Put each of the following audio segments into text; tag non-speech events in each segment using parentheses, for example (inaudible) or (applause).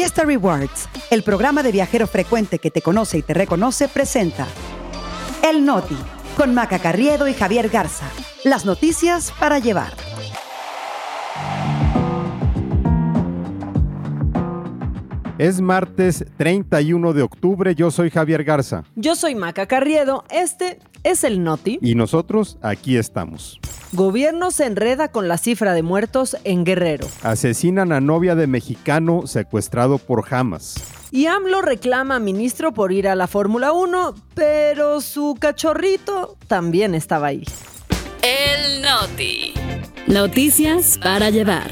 Fiesta Rewards, el programa de viajero frecuente que te conoce y te reconoce, presenta El Noti, con Maca Carriedo y Javier Garza. Las noticias para llevar. Es martes 31 de octubre, yo soy Javier Garza. Yo soy Maca Carriedo, este es el Noti. Y nosotros aquí estamos. Gobierno se enreda con la cifra de muertos en Guerrero. Asesinan a novia de mexicano secuestrado por Hamas. Y AMLO reclama a ministro por ir a la Fórmula 1, pero su cachorrito también estaba ahí. El Noti. Noticias para llevar.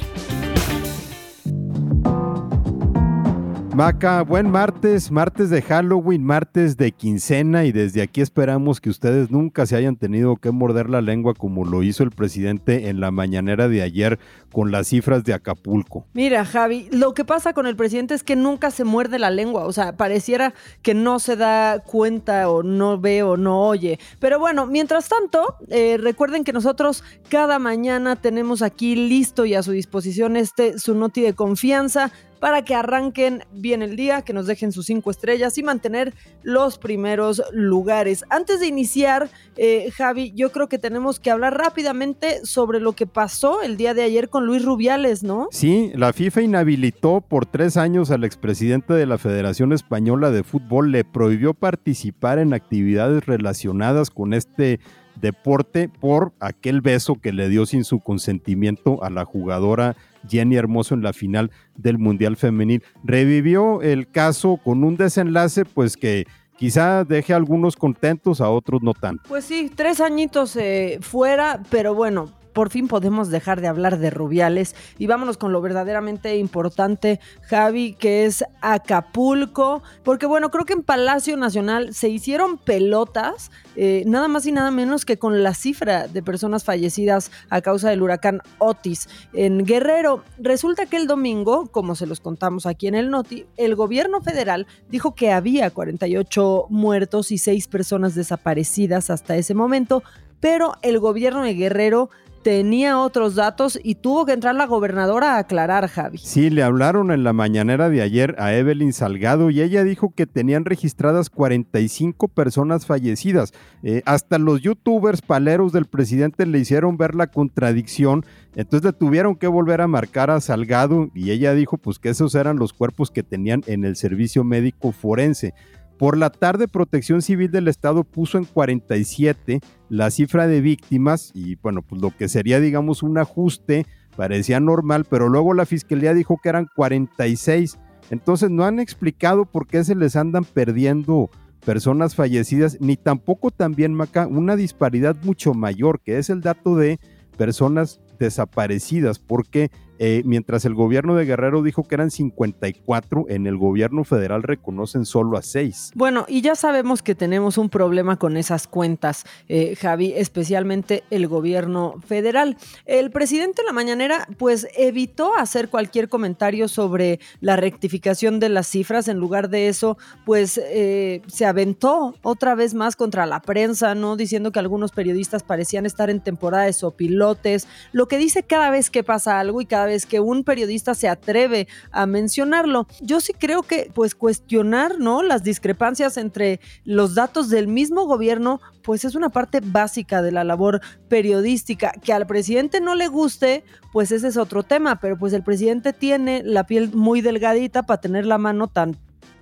Maca, buen martes, martes de Halloween, martes de quincena y desde aquí esperamos que ustedes nunca se hayan tenido que morder la lengua como lo hizo el presidente en la mañanera de ayer con las cifras de Acapulco. Mira, Javi, lo que pasa con el presidente es que nunca se muerde la lengua, o sea, pareciera que no se da cuenta o no ve o no oye. Pero bueno, mientras tanto, eh, recuerden que nosotros cada mañana tenemos aquí listo y a su disposición este su noti de confianza para que arranquen bien el día, que nos dejen sus cinco estrellas y mantener los primeros lugares. Antes de iniciar, eh, Javi, yo creo que tenemos que hablar rápidamente sobre lo que pasó el día de ayer con Luis Rubiales, ¿no? Sí, la FIFA inhabilitó por tres años al expresidente de la Federación Española de Fútbol, le prohibió participar en actividades relacionadas con este deporte por aquel beso que le dio sin su consentimiento a la jugadora Jenny Hermoso en la final del Mundial Femenil. Revivió el caso con un desenlace pues que quizá deje a algunos contentos, a otros no tanto. Pues sí, tres añitos eh, fuera, pero bueno, por fin podemos dejar de hablar de Rubiales y vámonos con lo verdaderamente importante, Javi, que es Acapulco, porque bueno, creo que en Palacio Nacional se hicieron pelotas, eh, nada más y nada menos que con la cifra de personas fallecidas a causa del huracán Otis en Guerrero. Resulta que el domingo, como se los contamos aquí en el Noti, el gobierno federal dijo que había 48 muertos y 6 personas desaparecidas hasta ese momento, pero el gobierno de Guerrero tenía otros datos y tuvo que entrar la gobernadora a aclarar, Javi. Sí, le hablaron en la mañanera de ayer a Evelyn Salgado y ella dijo que tenían registradas 45 personas fallecidas. Eh, hasta los youtubers paleros del presidente le hicieron ver la contradicción, entonces le tuvieron que volver a marcar a Salgado y ella dijo pues que esos eran los cuerpos que tenían en el servicio médico forense. Por la tarde, Protección Civil del Estado puso en 47 la cifra de víctimas y bueno, pues lo que sería digamos un ajuste parecía normal, pero luego la Fiscalía dijo que eran 46. Entonces no han explicado por qué se les andan perdiendo personas fallecidas, ni tampoco también, Maca, una disparidad mucho mayor, que es el dato de personas desaparecidas, porque eh, mientras el gobierno de Guerrero dijo que eran 54, en el gobierno federal reconocen solo a 6. Bueno, y ya sabemos que tenemos un problema con esas cuentas, eh, Javi, especialmente el gobierno federal. El presidente de la mañanera pues evitó hacer cualquier comentario sobre la rectificación de las cifras, en lugar de eso pues eh, se aventó otra vez más contra la prensa, ¿no? Diciendo que algunos periodistas parecían estar en temporada de sopilotes, lo que dice cada vez que pasa algo y cada vez que un periodista se atreve a mencionarlo. Yo sí creo que pues cuestionar, ¿no? Las discrepancias entre los datos del mismo gobierno pues es una parte básica de la labor periodística. Que al presidente no le guste, pues ese es otro tema, pero pues el presidente tiene la piel muy delgadita para tener la mano tan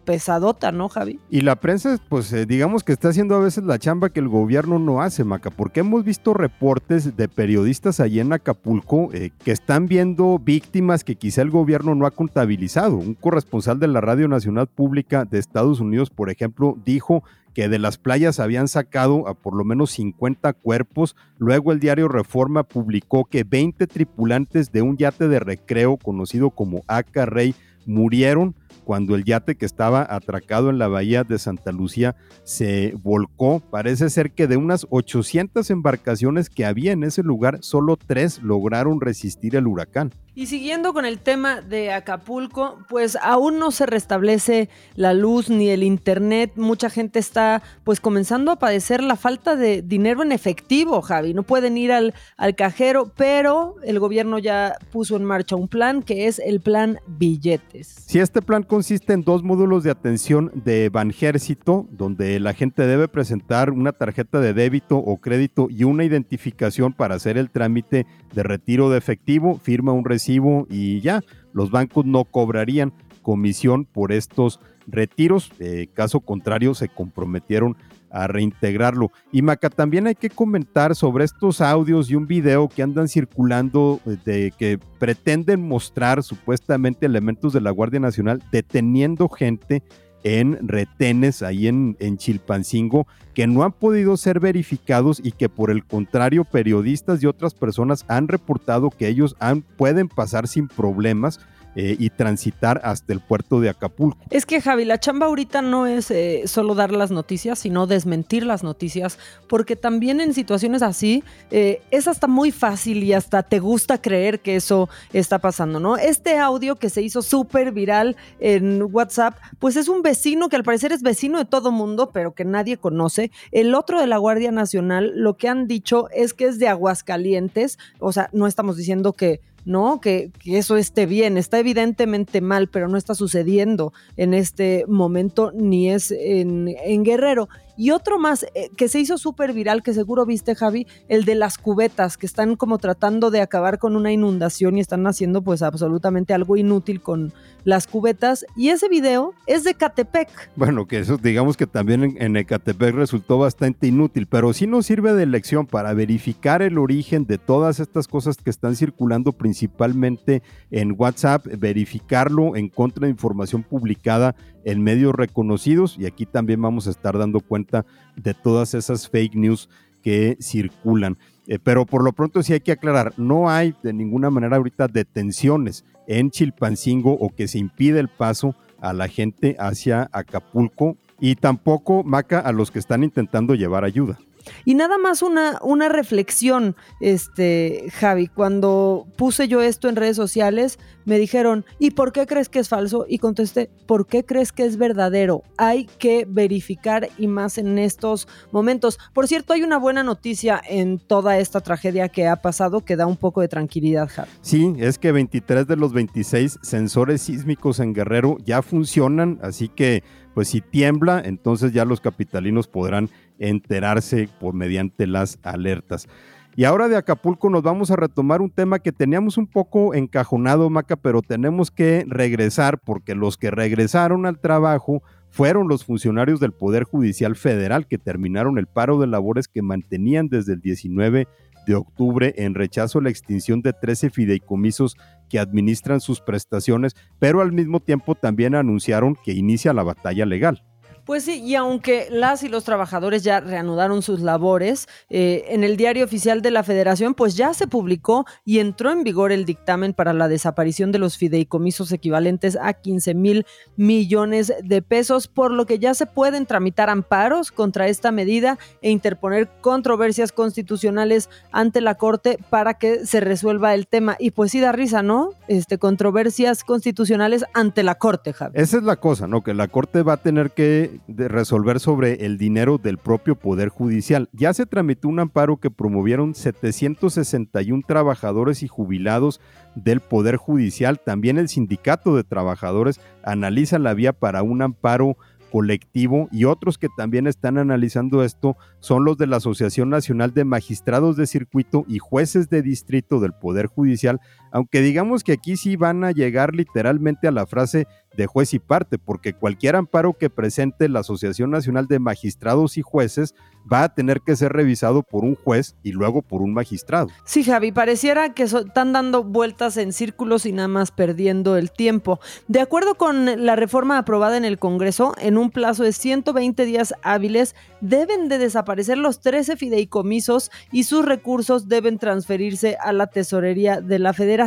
pesadota, ¿no, Javi? Y la prensa, pues eh, digamos que está haciendo a veces la chamba que el gobierno no hace, Maca, porque hemos visto reportes de periodistas allí en Acapulco eh, que están viendo víctimas que quizá el gobierno no ha contabilizado. Un corresponsal de la Radio Nacional Pública de Estados Unidos, por ejemplo, dijo que de las playas habían sacado a por lo menos 50 cuerpos. Luego el diario Reforma publicó que 20 tripulantes de un yate de recreo conocido como Aca Rey murieron cuando el yate que estaba atracado en la bahía de Santa Lucía se volcó. Parece ser que de unas 800 embarcaciones que había en ese lugar, solo tres lograron resistir el huracán. Y siguiendo con el tema de Acapulco, pues aún no se restablece la luz ni el internet. Mucha gente está pues comenzando a padecer la falta de dinero en efectivo, Javi. No pueden ir al, al cajero, pero el gobierno ya puso en marcha un plan que es el plan billetes. Si este plan consiste en dos módulos de atención de Banjército, donde la gente debe presentar una tarjeta de débito o crédito y una identificación para hacer el trámite de retiro de efectivo, firma un recibo y ya, los bancos no cobrarían comisión por estos retiros, eh, caso contrario se comprometieron a reintegrarlo. Y Maca, también hay que comentar sobre estos audios y un video que andan circulando de que pretenden mostrar supuestamente elementos de la Guardia Nacional deteniendo gente en retenes ahí en, Chilpancingo que no han podido ser verificados y que por el contrario periodistas y otras personas han reportado que ellos pueden pasar sin problemas eh, y transitar hasta el puerto de Acapulco. Es que Javi, la chamba ahorita no es eh, solo dar las noticias, sino desmentir las noticias, porque también en situaciones así eh, es hasta muy fácil y hasta te gusta creer que eso está pasando, ¿no? Este audio que se hizo súper viral en WhatsApp, pues es un vecino que al parecer es vecino de todo mundo, pero que nadie conoce. El otro de la Guardia Nacional, lo que han dicho es que es de Aguascalientes, o sea, no estamos diciendo que ¿no? Que, eso esté bien, está evidentemente mal, pero no está sucediendo en este momento ni es en, en Guerrero. Y otro más eh, que se hizo súper viral, que seguro viste, Javi, el de las cubetas, que están como tratando de acabar con una inundación y están haciendo pues absolutamente algo inútil con las cubetas. Y ese video es de Catepec. Bueno, que eso digamos que también en, en Ecatepec resultó bastante inútil, pero sí nos sirve de lección para verificar el origen de todas estas cosas que están circulando principalmente en WhatsApp, verificarlo en contra de información publicada en medios reconocidos y aquí también vamos a estar dando cuenta de todas esas fake news que circulan. Eh, pero por lo pronto sí hay que aclarar, no hay de ninguna manera ahorita detenciones en Chilpancingo o que se impide el paso a la gente hacia Acapulco y tampoco maca a los que están intentando llevar ayuda. Y nada más una, una reflexión, este, Javi, cuando puse yo esto en redes sociales, me dijeron, ¿y por qué crees que es falso? Y contesté, ¿por qué crees que es verdadero? Hay que verificar y más en estos momentos. Por cierto, hay una buena noticia en toda esta tragedia que ha pasado que da un poco de tranquilidad, Javi. Sí, es que 23 de los 26 sensores sísmicos en Guerrero ya funcionan, así que pues si tiembla, entonces ya los capitalinos podrán enterarse por mediante las alertas. Y ahora de Acapulco nos vamos a retomar un tema que teníamos un poco encajonado, Maca, pero tenemos que regresar porque los que regresaron al trabajo fueron los funcionarios del Poder Judicial Federal que terminaron el paro de labores que mantenían desde el 19 de octubre en rechazo a la extinción de 13 fideicomisos que administran sus prestaciones, pero al mismo tiempo también anunciaron que inicia la batalla legal. Pues sí, y aunque las y los trabajadores ya reanudaron sus labores, eh, en el diario oficial de la federación pues ya se publicó y entró en vigor el dictamen para la desaparición de los fideicomisos equivalentes a 15 mil millones de pesos, por lo que ya se pueden tramitar amparos contra esta medida e interponer controversias constitucionales ante la Corte para que se resuelva el tema. Y pues sí da risa, ¿no? Este, controversias constitucionales ante la Corte, Javi. Esa es la cosa, ¿no? Que la Corte va a tener que de resolver sobre el dinero del propio Poder Judicial. Ya se tramitó un amparo que promovieron 761 trabajadores y jubilados del Poder Judicial. También el Sindicato de Trabajadores analiza la vía para un amparo colectivo y otros que también están analizando esto son los de la Asociación Nacional de Magistrados de Circuito y Jueces de Distrito del Poder Judicial, aunque digamos que aquí sí van a llegar literalmente a la frase de juez y parte, porque cualquier amparo que presente la Asociación Nacional de Magistrados y Jueces va a tener que ser revisado por un juez y luego por un magistrado. Sí, Javi, pareciera que están dando vueltas en círculos y nada más perdiendo el tiempo. De acuerdo con la reforma aprobada en el Congreso, en un plazo de 120 días hábiles deben de desaparecer los 13 fideicomisos y sus recursos deben transferirse a la tesorería de la federación.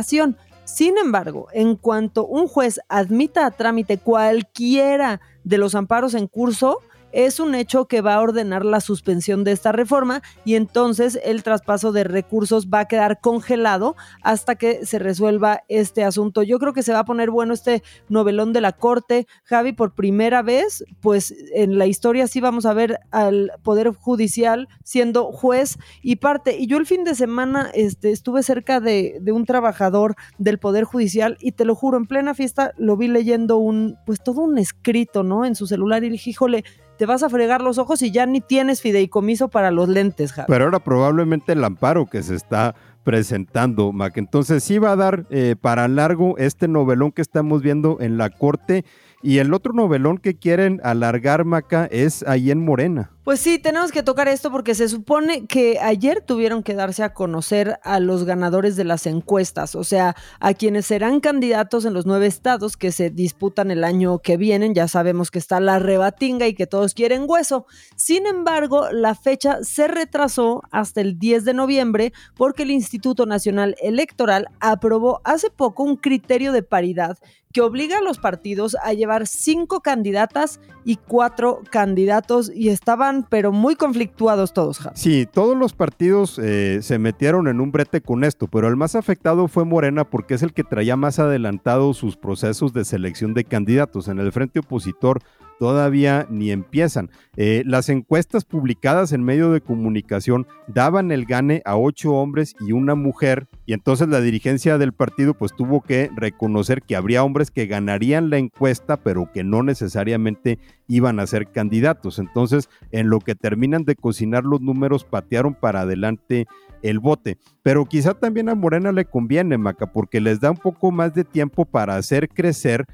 Sin embargo, en cuanto un juez admita a trámite cualquiera de los amparos en curso, es un hecho que va a ordenar la suspensión de esta reforma y entonces el traspaso de recursos va a quedar congelado hasta que se resuelva este asunto. Yo creo que se va a poner bueno este novelón de la Corte. Javi, por primera vez, pues en la historia sí vamos a ver al Poder Judicial siendo juez y parte. Y yo el fin de semana este, estuve cerca de, un trabajador del Poder Judicial y te lo juro, en plena fiesta lo vi leyendo un, pues todo un escrito, ¿no? En su celular y dije, híjole, te vas a fregar los ojos y ya ni tienes fideicomiso para los lentes, Javi. Pero ahora probablemente el amparo que se está presentando, Mac. Entonces sí va a dar eh, para largo este novelón que estamos viendo en la corte. Y el otro novelón que quieren alargar, Maca, es ahí en Morena. Pues sí, tenemos que tocar esto porque se supone que ayer tuvieron que darse a conocer a los ganadores de las encuestas, o sea, a quienes serán candidatos en los nueve estados que se disputan el año que vienen. Ya sabemos que está la rebatinga y que todos quieren hueso. Sin embargo, la fecha se retrasó hasta el 10 de noviembre porque el Instituto Nacional Electoral aprobó hace poco un criterio de paridad que obliga a los partidos a llevar cinco candidatas y cuatro candidatos y estaban pero muy conflictuados todos. Sí, todos los partidos eh, se metieron en un brete con esto, pero el más afectado fue Morena porque es el que traía más adelantado sus procesos de selección de candidatos. En el frente opositor todavía ni empiezan. Eh, las encuestas publicadas en medio de comunicación daban el gane a ocho hombres y una mujer y entonces la dirigencia del partido pues tuvo que reconocer que habría hombres que ganarían la encuesta pero que no necesariamente iban a ser candidatos. Entonces en lo que terminan de cocinar los números patearon para adelante el bote. Pero quizá también a Morena le conviene, Maca, porque les da un poco más de tiempo para hacer crecer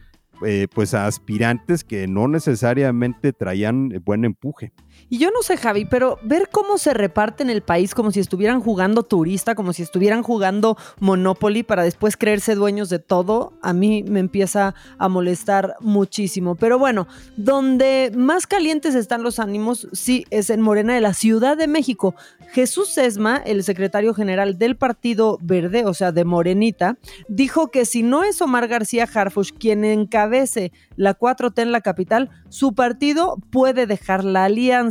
eh, pues a aspirantes que no necesariamente traían buen empuje. Y yo no sé, Javi, pero ver cómo se reparten el país como si estuvieran jugando turista, como si estuvieran jugando Monopoly para después creerse dueños de todo, a mí me empieza a molestar muchísimo. Pero bueno, donde más calientes están los ánimos, sí, es en Morena de la Ciudad de México. Jesús Sesma, el secretario general del Partido Verde, o sea, de Morenita, dijo que si no es Omar García Harfush quien encabece la 4T en la capital, su partido puede dejar la alianza.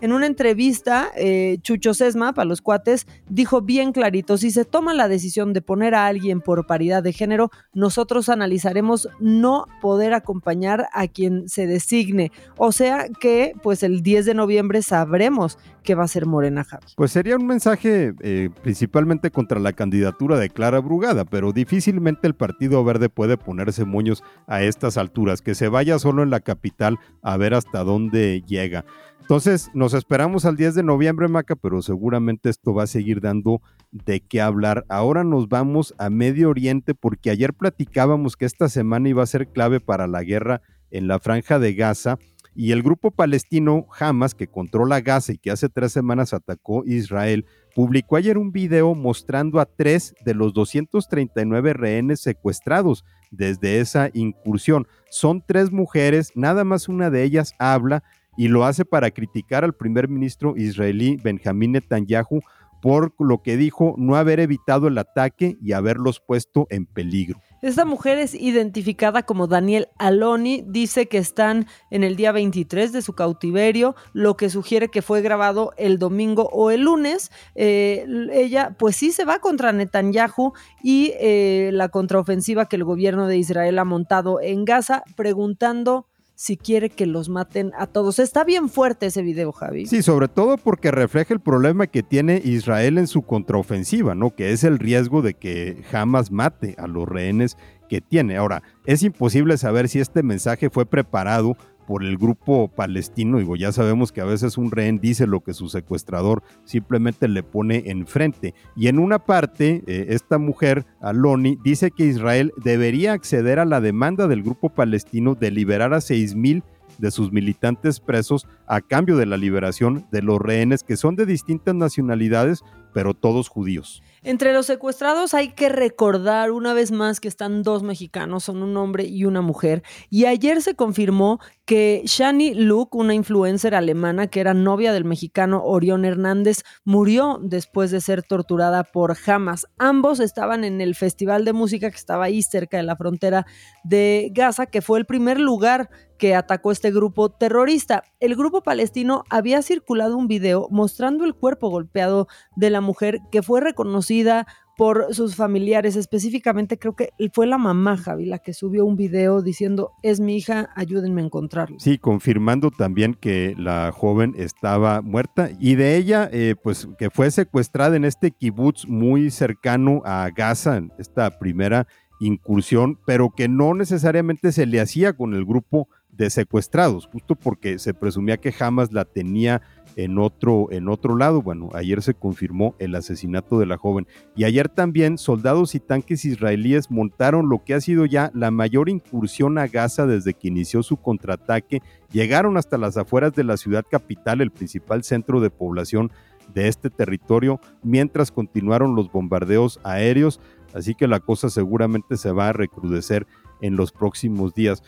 En una entrevista, eh, Chucho Sesma, para los cuates, dijo bien clarito, si se toma la decisión de poner a alguien por paridad de género, nosotros analizaremos no poder acompañar a quien se designe. O sea que, pues el 10 de noviembre sabremos qué va a ser Morena Javi. Pues sería un mensaje eh, principalmente contra la candidatura de Clara Brugada, pero difícilmente el Partido Verde puede ponerse moños a estas alturas. Que se vaya solo en la capital a ver hasta dónde llega. Entonces, nos esperamos al 10 de noviembre, Maca, pero seguramente esto va a seguir dando de qué hablar. Ahora nos vamos a Medio Oriente porque ayer platicábamos que esta semana iba a ser clave para la guerra en la franja de Gaza y el grupo palestino Hamas, que controla Gaza y que hace tres semanas atacó Israel, publicó ayer un video mostrando a tres de los 239 rehenes secuestrados desde esa incursión. Son tres mujeres, nada más una de ellas habla y lo hace para criticar al primer ministro israelí Benjamín Netanyahu por lo que dijo no haber evitado el ataque y haberlos puesto en peligro. Esta mujer es identificada como Daniel Aloni, dice que están en el día 23 de su cautiverio, lo que sugiere que fue grabado el domingo o el lunes. Eh, ella pues sí se va contra Netanyahu y eh, la contraofensiva que el gobierno de Israel ha montado en Gaza, preguntando si quiere que los maten a todos. Está bien fuerte ese video, Javi. Sí, sobre todo porque refleja el problema que tiene Israel en su contraofensiva, ¿no? Que es el riesgo de que jamás mate a los rehenes que tiene. Ahora, es imposible saber si este mensaje fue preparado por el grupo palestino. Digo, ya sabemos que a veces un rehén dice lo que su secuestrador simplemente le pone enfrente. Y en una parte, eh, esta mujer, Aloni, dice que Israel debería acceder a la demanda del grupo palestino de liberar a 6.000 de sus militantes presos a cambio de la liberación de los rehenes que son de distintas nacionalidades, pero todos judíos. Entre los secuestrados hay que recordar una vez más que están dos mexicanos, son un hombre y una mujer, y ayer se confirmó que Shani Luke, una influencer alemana que era novia del mexicano Orión Hernández, murió después de ser torturada por Hamas. Ambos estaban en el festival de música que estaba ahí cerca de la frontera de Gaza, que fue el primer lugar que atacó este grupo terrorista. El grupo palestino había circulado un video mostrando el cuerpo golpeado de la mujer que fue reconocida por sus familiares, específicamente creo que fue la mamá Javi la que subió un video diciendo es mi hija, ayúdenme a encontrarla. Sí, confirmando también que la joven estaba muerta y de ella, eh, pues que fue secuestrada en este kibutz muy cercano a Gaza, esta primera incursión, pero que no necesariamente se le hacía con el grupo de secuestrados, justo porque se presumía que jamás la tenía en otro, en otro lado. Bueno, ayer se confirmó el asesinato de la joven y ayer también soldados y tanques israelíes montaron lo que ha sido ya la mayor incursión a Gaza desde que inició su contraataque. Llegaron hasta las afueras de la ciudad capital, el principal centro de población de este territorio, mientras continuaron los bombardeos aéreos. Así que la cosa seguramente se va a recrudecer en los próximos días.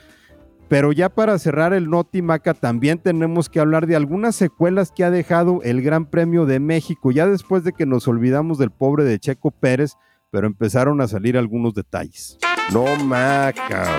Pero ya para cerrar el Noti Maca, también tenemos que hablar de algunas secuelas que ha dejado el Gran Premio de México, ya después de que nos olvidamos del pobre de Checo Pérez, pero empezaron a salir algunos detalles. No Maca.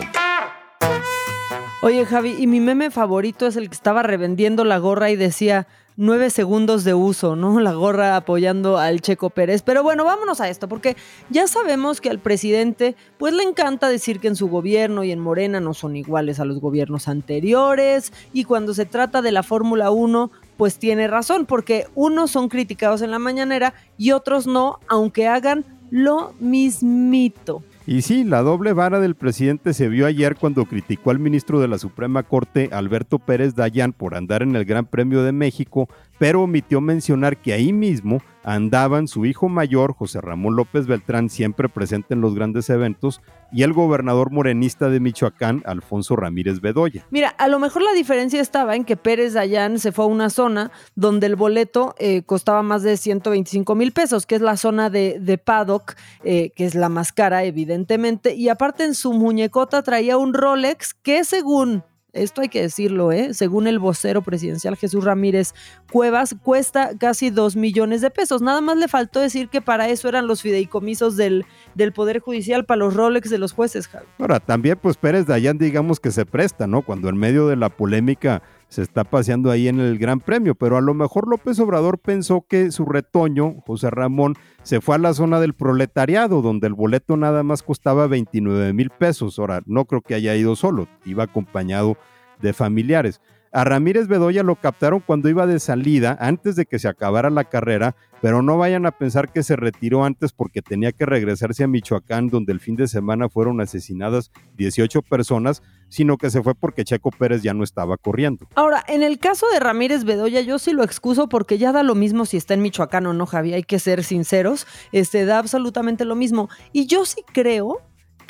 Oye Javi, y mi meme favorito es el que estaba revendiendo la gorra y decía, nueve segundos de uso, ¿no? (laughs) La gorra apoyando al Checo Pérez. Pero bueno, vámonos a esto, porque ya sabemos que al presidente, pues le encanta decir que en su gobierno y en Morena no son iguales a los gobiernos anteriores, y cuando se trata de la Fórmula 1, pues tiene razón, porque unos son criticados en la mañanera y otros no, aunque hagan lo mismito. Y sí, la doble vara del presidente se vio ayer cuando criticó al ministro de la Suprema Corte, Alberto Pérez Dayán, por andar en el Gran Premio de México, pero omitió mencionar que ahí mismo andaban su hijo mayor, José Ramón López Beltrán, siempre presente en los grandes eventos, y el gobernador morenista de Michoacán, Alfonso Ramírez Bedoya. Mira, a lo mejor la diferencia estaba en que Pérez Dayán se fue a una zona donde el boleto eh, costaba más de 125 mil pesos, que es la zona de, de paddock, eh, que es la más cara, evidentemente, y aparte en su muñecota traía un Rolex que según esto hay que decirlo, ¿eh? según el vocero presidencial Jesús Ramírez Cuevas, cuesta casi dos millones de pesos. Nada más le faltó decir que para eso eran los fideicomisos del, del Poder Judicial, para los Rolex de los jueces. Ahora, también pues Pérez Dayan digamos que se presta, ¿no? Cuando en medio de la polémica se está paseando ahí en el Gran Premio, pero a lo mejor López Obrador pensó que su retoño, José Ramón, se fue a la zona del proletariado, donde el boleto nada más costaba 29 mil pesos. Ahora, no creo que haya ido solo, iba acompañado de familiares. A Ramírez Bedoya lo captaron cuando iba de salida, antes de que se acabara la carrera, pero no vayan a pensar que se retiró antes porque tenía que regresarse a Michoacán, donde el fin de semana fueron asesinadas 18 personas, sino que se fue porque Checo Pérez ya no estaba corriendo. Ahora, en el caso de Ramírez Bedoya, yo sí lo excuso porque ya da lo mismo si está en Michoacán o no, Javi, hay que ser sinceros, este, da absolutamente lo mismo. Y yo sí creo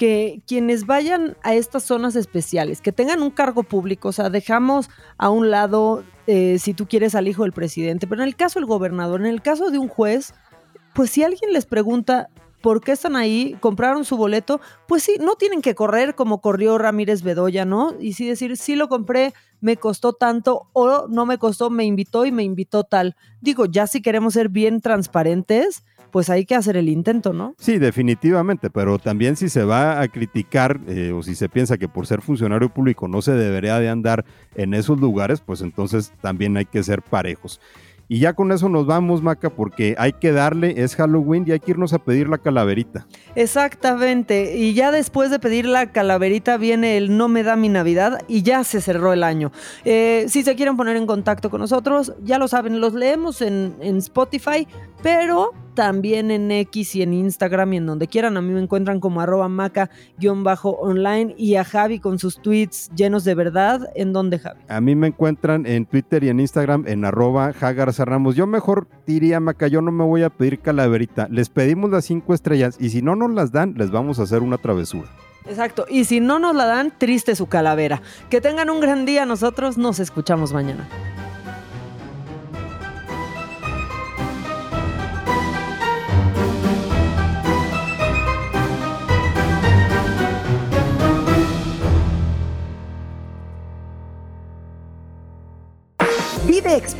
que quienes vayan a estas zonas especiales, que tengan un cargo público, o sea, dejamos a un lado eh, si tú quieres al hijo del presidente, pero en el caso del gobernador, en el caso de un juez, pues si alguien les pregunta por qué están ahí, compraron su boleto, pues sí, no tienen que correr como corrió Ramírez Bedoya, ¿no? Y sí decir, sí lo compré, me costó tanto, o no me costó, me invitó y me invitó tal. Digo, ya si queremos ser bien transparentes, pues hay que hacer el intento, ¿no? Sí, definitivamente, pero también si se va a criticar eh, o si se piensa que por ser funcionario público no se debería de andar en esos lugares, pues entonces también hay que ser parejos. Y ya con eso nos vamos, Maca, porque hay que darle, es Halloween y hay que irnos a pedir la calaverita. Exactamente, y ya después de pedir la calaverita viene el No me da mi Navidad y ya se cerró el año. Eh, si se quieren poner en contacto con nosotros, ya lo saben, los leemos en, en Spotify, pero también en X y en Instagram y en donde quieran. A mí me encuentran como arroba maca-online y a Javi con sus tweets llenos de verdad. ¿En dónde, Javi? A mí me encuentran en Twitter y en Instagram en arroba Ramos. Yo mejor diría, Maca, yo no me voy a pedir calaverita. Les pedimos las cinco estrellas y si no nos las dan, les vamos a hacer una travesura. Exacto. Y si no nos la dan, triste su calavera. Que tengan un gran día. Nosotros nos escuchamos mañana.